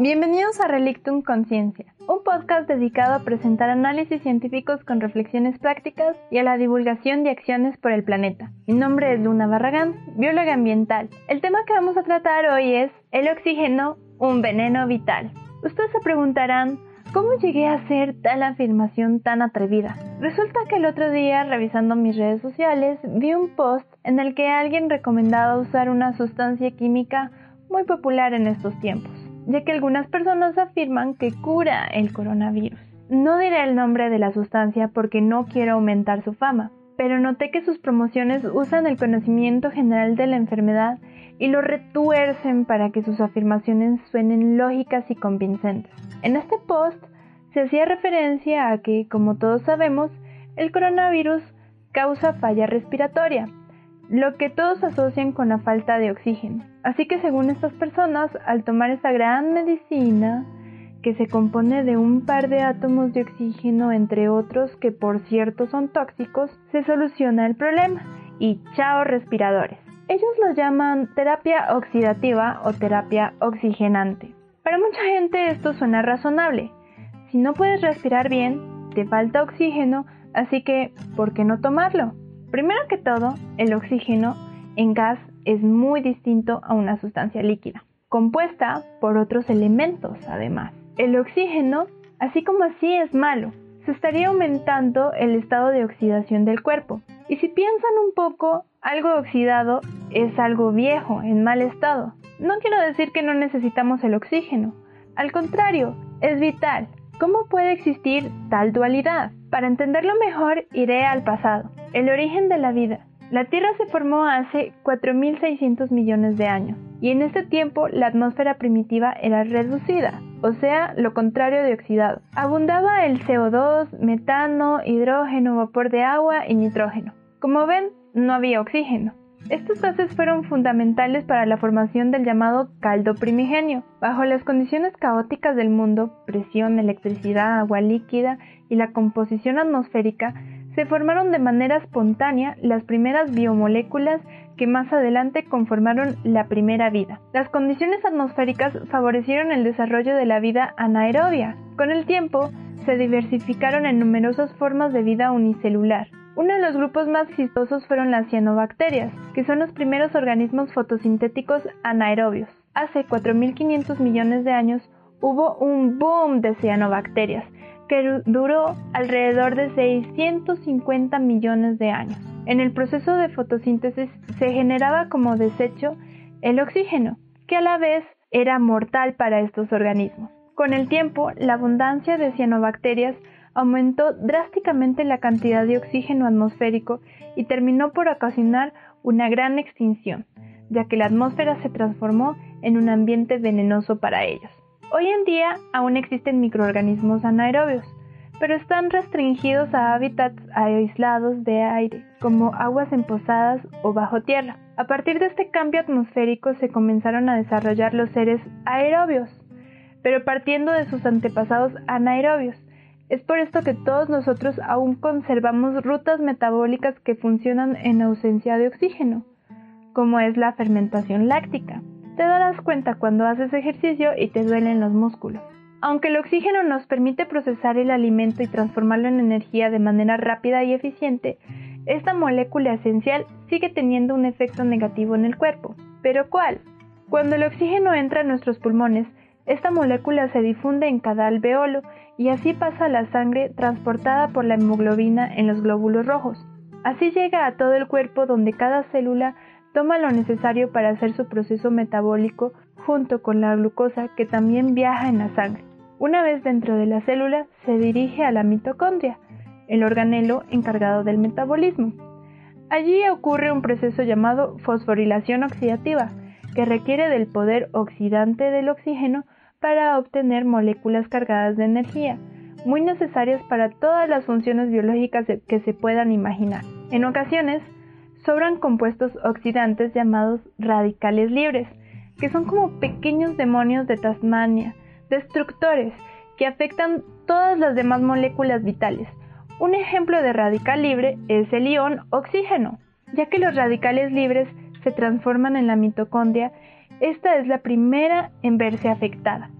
Bienvenidos a Relictum Conciencia, un podcast dedicado a presentar análisis científicos con reflexiones prácticas y a la divulgación de acciones por el planeta. Mi nombre es Luna Barragán, bióloga ambiental. El tema que vamos a tratar hoy es el oxígeno, un veneno vital. Ustedes se preguntarán, ¿Cómo llegué a hacer tal afirmación tan atrevida? Resulta que el otro día, revisando mis redes sociales, vi un post en el que alguien recomendaba usar una sustancia química muy popular en estos tiempos ya que algunas personas afirman que cura el coronavirus. No diré el nombre de la sustancia porque no quiero aumentar su fama, pero noté que sus promociones usan el conocimiento general de la enfermedad y lo retuercen para que sus afirmaciones suenen lógicas y convincentes. En este post se hacía referencia a que, como todos sabemos, el coronavirus causa falla respiratoria, lo que todos asocian con la falta de oxígeno. Así que según estas personas, al tomar esta gran medicina, que se compone de un par de átomos de oxígeno entre otros que por cierto son tóxicos, se soluciona el problema y chao respiradores. Ellos lo llaman terapia oxidativa o terapia oxigenante. Para mucha gente esto suena razonable. Si no puedes respirar bien, te falta oxígeno, así que ¿por qué no tomarlo? Primero que todo, el oxígeno en gas es muy distinto a una sustancia líquida, compuesta por otros elementos además. El oxígeno, así como así es malo, se estaría aumentando el estado de oxidación del cuerpo. Y si piensan un poco, algo oxidado es algo viejo, en mal estado. No quiero decir que no necesitamos el oxígeno, al contrario, es vital. ¿Cómo puede existir tal dualidad? Para entenderlo mejor, iré al pasado. El origen de la vida. La Tierra se formó hace 4.600 millones de años y en este tiempo la atmósfera primitiva era reducida, o sea, lo contrario de oxidado. Abundaba el CO2, metano, hidrógeno, vapor de agua y nitrógeno. Como ven, no había oxígeno. Estos gases fueron fundamentales para la formación del llamado caldo primigenio. Bajo las condiciones caóticas del mundo, presión, electricidad, agua líquida y la composición atmosférica, se formaron de manera espontánea las primeras biomoléculas que más adelante conformaron la primera vida. Las condiciones atmosféricas favorecieron el desarrollo de la vida anaerobia. Con el tiempo, se diversificaron en numerosas formas de vida unicelular. Uno de los grupos más exitosos fueron las cianobacterias, que son los primeros organismos fotosintéticos anaerobios. Hace 4.500 millones de años hubo un boom de cianobacterias, que duró alrededor de 650 millones de años. En el proceso de fotosíntesis se generaba como desecho el oxígeno, que a la vez era mortal para estos organismos. Con el tiempo, la abundancia de cianobacterias aumentó drásticamente la cantidad de oxígeno atmosférico y terminó por ocasionar una gran extinción, ya que la atmósfera se transformó en un ambiente venenoso para ellos. Hoy en día aún existen microorganismos anaerobios, pero están restringidos a hábitats aislados de aire, como aguas emposadas o bajo tierra. A partir de este cambio atmosférico se comenzaron a desarrollar los seres aerobios, pero partiendo de sus antepasados anaerobios. Es por esto que todos nosotros aún conservamos rutas metabólicas que funcionan en ausencia de oxígeno, como es la fermentación láctica. Te darás cuenta cuando haces ejercicio y te duelen los músculos. Aunque el oxígeno nos permite procesar el alimento y transformarlo en energía de manera rápida y eficiente, esta molécula esencial sigue teniendo un efecto negativo en el cuerpo. ¿Pero cuál? Cuando el oxígeno entra en nuestros pulmones, esta molécula se difunde en cada alveolo y así pasa la sangre transportada por la hemoglobina en los glóbulos rojos. Así llega a todo el cuerpo donde cada célula toma lo necesario para hacer su proceso metabólico junto con la glucosa que también viaja en la sangre. Una vez dentro de la célula, se dirige a la mitocondria, el organelo encargado del metabolismo. Allí ocurre un proceso llamado fosforilación oxidativa, que requiere del poder oxidante del oxígeno para obtener moléculas cargadas de energía, muy necesarias para todas las funciones biológicas que se puedan imaginar. En ocasiones, sobran compuestos oxidantes llamados radicales libres, que son como pequeños demonios de Tasmania, destructores, que afectan todas las demás moléculas vitales. Un ejemplo de radical libre es el ion oxígeno, ya que los radicales libres se transforman en la mitocondria, esta es la primera en verse afectada.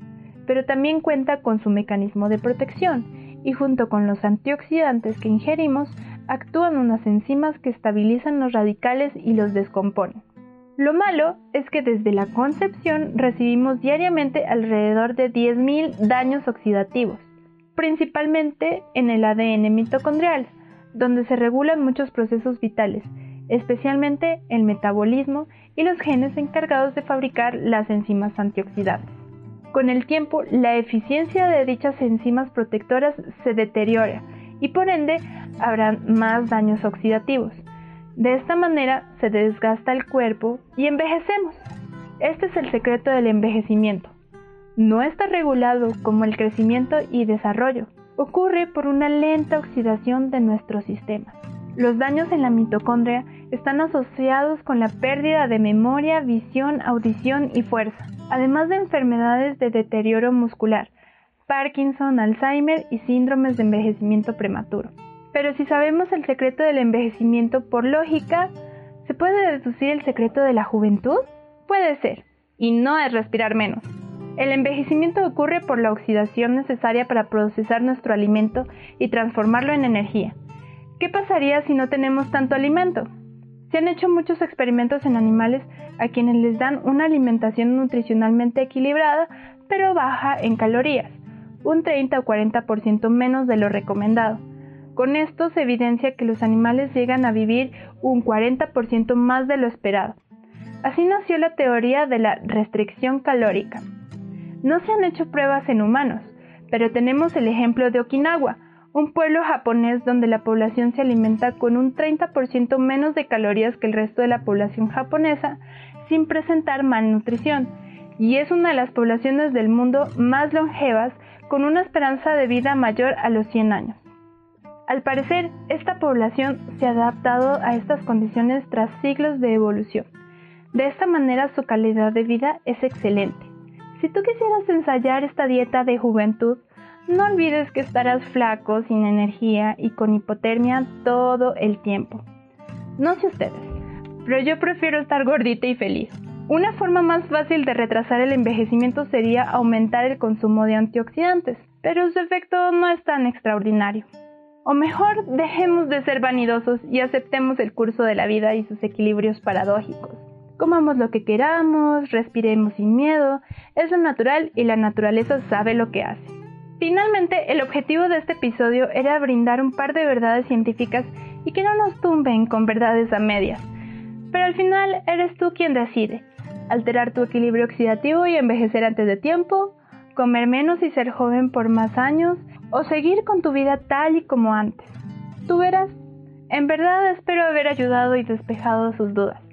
pero también cuenta con su mecanismo de protección y junto con los antioxidantes que ingerimos actúan unas enzimas que estabilizan los radicales y los descomponen. Lo malo es que desde la concepción recibimos diariamente alrededor de 10.000 daños oxidativos, principalmente en el ADN mitocondrial, donde se regulan muchos procesos vitales, especialmente el metabolismo y los genes encargados de fabricar las enzimas antioxidantes. Con el tiempo, la eficiencia de dichas enzimas protectoras se deteriora y por ende habrán más daños oxidativos. De esta manera se desgasta el cuerpo y envejecemos. Este es el secreto del envejecimiento. No está regulado como el crecimiento y desarrollo. Ocurre por una lenta oxidación de nuestro sistema. Los daños en la mitocondria están asociados con la pérdida de memoria, visión, audición y fuerza, además de enfermedades de deterioro muscular, Parkinson, Alzheimer y síndromes de envejecimiento prematuro. Pero si sabemos el secreto del envejecimiento por lógica, ¿se puede deducir el secreto de la juventud? Puede ser, y no es respirar menos. El envejecimiento ocurre por la oxidación necesaria para procesar nuestro alimento y transformarlo en energía. ¿Qué pasaría si no tenemos tanto alimento? Se han hecho muchos experimentos en animales a quienes les dan una alimentación nutricionalmente equilibrada, pero baja en calorías, un 30 o 40% menos de lo recomendado. Con esto se evidencia que los animales llegan a vivir un 40% más de lo esperado. Así nació la teoría de la restricción calórica. No se han hecho pruebas en humanos, pero tenemos el ejemplo de Okinawa, un pueblo japonés donde la población se alimenta con un 30% menos de calorías que el resto de la población japonesa sin presentar malnutrición, y es una de las poblaciones del mundo más longevas con una esperanza de vida mayor a los 100 años. Al parecer, esta población se ha adaptado a estas condiciones tras siglos de evolución. De esta manera su calidad de vida es excelente. Si tú quisieras ensayar esta dieta de juventud, no olvides que estarás flaco, sin energía y con hipotermia todo el tiempo. No sé ustedes, pero yo prefiero estar gordita y feliz. Una forma más fácil de retrasar el envejecimiento sería aumentar el consumo de antioxidantes, pero su efecto no es tan extraordinario. O mejor, dejemos de ser vanidosos y aceptemos el curso de la vida y sus equilibrios paradójicos. Comamos lo que queramos, respiremos sin miedo, es lo natural y la naturaleza sabe lo que hace. Finalmente, el objetivo de este episodio era brindar un par de verdades científicas y que no nos tumben con verdades a medias. Pero al final eres tú quien decide. Alterar tu equilibrio oxidativo y envejecer antes de tiempo, comer menos y ser joven por más años, o seguir con tu vida tal y como antes. Tú verás. En verdad espero haber ayudado y despejado sus dudas.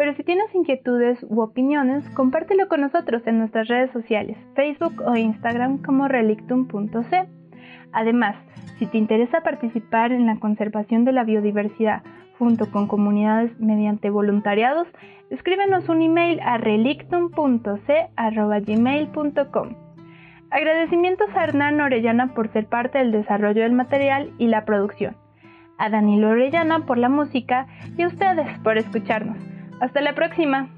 Pero si tienes inquietudes u opiniones, compártelo con nosotros en nuestras redes sociales, Facebook o Instagram como relictum.c. Además, si te interesa participar en la conservación de la biodiversidad junto con comunidades mediante voluntariados, escríbenos un email a relictum.c.gmail.com. Agradecimientos a Hernán Orellana por ser parte del desarrollo del material y la producción, a Danilo Orellana por la música y a ustedes por escucharnos. Hasta la próxima.